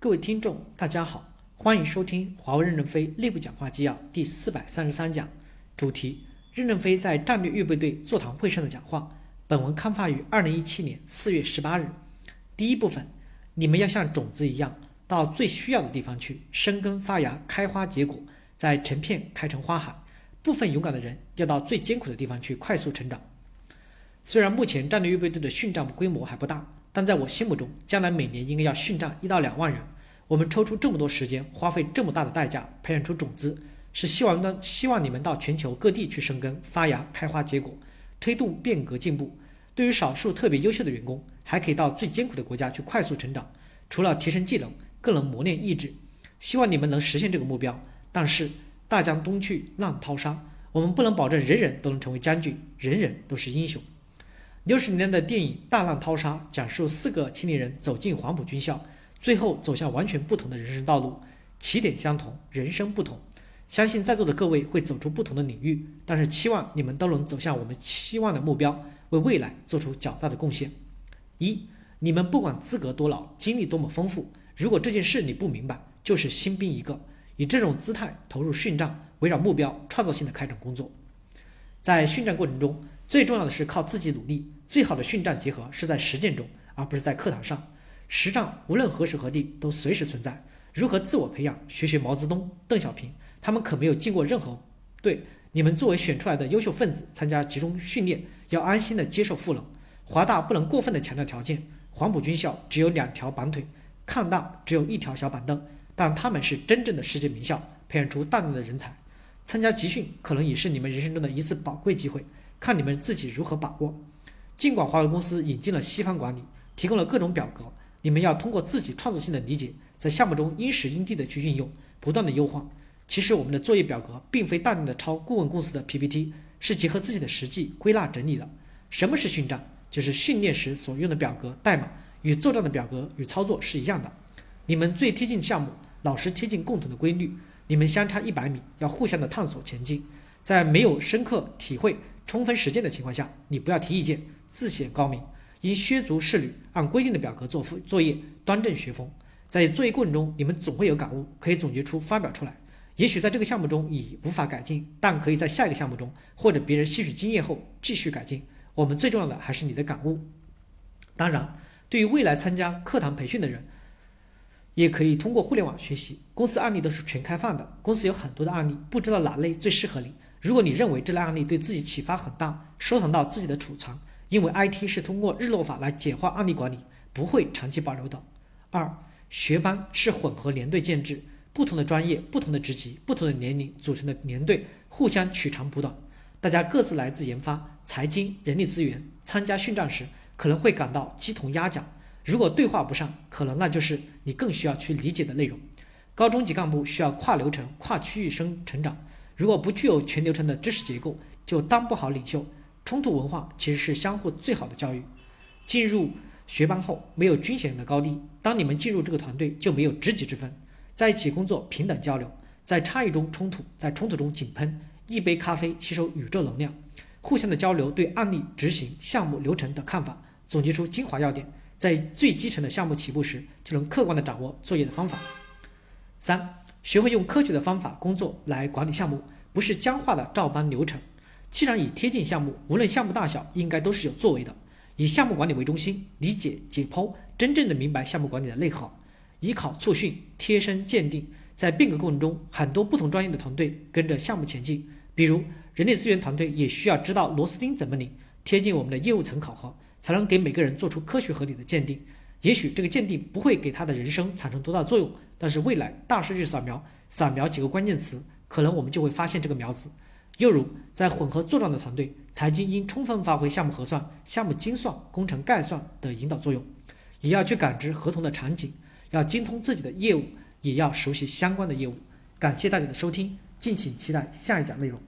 各位听众，大家好，欢迎收听华为任正非内部讲话纪要第四百三十三讲，主题：任正非在战略预备队座谈会上的讲话。本文刊发于二零一七年四月十八日。第一部分，你们要像种子一样，到最需要的地方去生根发芽、开花结果，在成片开成花海。部分勇敢的人要到最艰苦的地方去快速成长。虽然目前战略预备队的训战规模还不大。但在我心目中，将来每年应该要训战一到两万人。我们抽出这么多时间，花费这么大的代价培养出种子，是希望呢，希望你们到全球各地去生根发芽、开花结果，推动变革进步。对于少数特别优秀的员工，还可以到最艰苦的国家去快速成长，除了提升技能，更能磨练意志。希望你们能实现这个目标。但是大江东去，浪淘沙，我们不能保证人人都能成为将军，人人都是英雄。六十年代的电影《大浪淘沙》讲述四个青年人走进黄埔军校，最后走向完全不同的人生道路。起点相同，人生不同。相信在座的各位会走出不同的领域，但是期望你们都能走向我们期望的目标，为未来做出较大的贡献。一，你们不管资格多老，经历多么丰富，如果这件事你不明白，就是新兵一个。以这种姿态投入训战，围绕目标创造性的开展工作。在训战过程中，最重要的是靠自己努力。最好的训战结合是在实践中，而不是在课堂上。实战无论何时何地都随时存在。如何自我培养？学学毛泽东、邓小平，他们可没有进过任何队。你们作为选出来的优秀分子，参加集中训练，要安心的接受赋能。华大不能过分的强调条件，黄埔军校只有两条绑腿，抗大只有一条小板凳，但他们是真正的世界名校，培养出大量的人才。参加集训可能也是你们人生中的一次宝贵机会，看你们自己如何把握。尽管华为公司引进了西方管理，提供了各种表格，你们要通过自己创造性的理解，在项目中因时因地的去运用，不断的优化。其实我们的作业表格并非大量的抄顾问公司的 PPT，是结合自己的实际归纳整理的。什么是训战？就是训练时所用的表格代码与作战的表格与操作是一样的。你们最贴近项目，老师贴近共同的规律，你们相差一百米，要互相的探索前进。在没有深刻体会、充分实践的情况下，你不要提意见。自显高明，应削足适履，按规定的表格做作作业，端正学风。在作业过程中，你们总会有感悟，可以总结出发表出来。也许在这个项目中已无法改进，但可以在下一个项目中，或者别人吸取经验后继续改进。我们最重要的还是你的感悟。当然，对于未来参加课堂培训的人，也可以通过互联网学习。公司案例都是全开放的，公司有很多的案例，不知道哪类最适合你。如果你认为这类案例对自己启发很大，收藏到自己的储藏。因为 IT 是通过日落法来简化案例管理，不会长期保留的。二，学班是混合连队建制，不同的专业、不同的职级、不同的年龄组成的连队，互相取长补短。大家各自来自研发、财经、人力资源，参加训战时可能会感到鸡同鸭讲。如果对话不上，可能那就是你更需要去理解的内容。高中级干部需要跨流程、跨区域生成长，如果不具有全流程的知识结构，就当不好领袖。冲突文化其实是相互最好的教育。进入学班后，没有军衔的高低。当你们进入这个团队，就没有职级之分，在一起工作，平等交流，在差异中冲突，在冲突中井喷。一杯咖啡吸收宇宙能量，互相的交流，对案例执行、项目流程的看法，总结出精华要点，在最基层的项目起步时，就能客观的掌握作业的方法。三，学会用科学的方法工作来管理项目，不是僵化的照搬流程。既然以贴近项目，无论项目大小，应该都是有作为的。以项目管理为中心，理解解剖，真正的明白项目管理的内核。以考促训，贴身鉴定。在变革过程中，很多不同专业的团队跟着项目前进。比如人力资源团队也需要知道螺丝钉怎么拧，贴近我们的业务层考核，才能给每个人做出科学合理的鉴定。也许这个鉴定不会给他的人生产生多大作用，但是未来大数据扫描，扫描几个关键词，可能我们就会发现这个苗子。又如，在混合作战的团队，财经应充分发挥项目核算、项目精算、工程概算的引导作用，也要去感知合同的场景，要精通自己的业务，也要熟悉相关的业务。感谢大家的收听，敬请期待下一讲内容。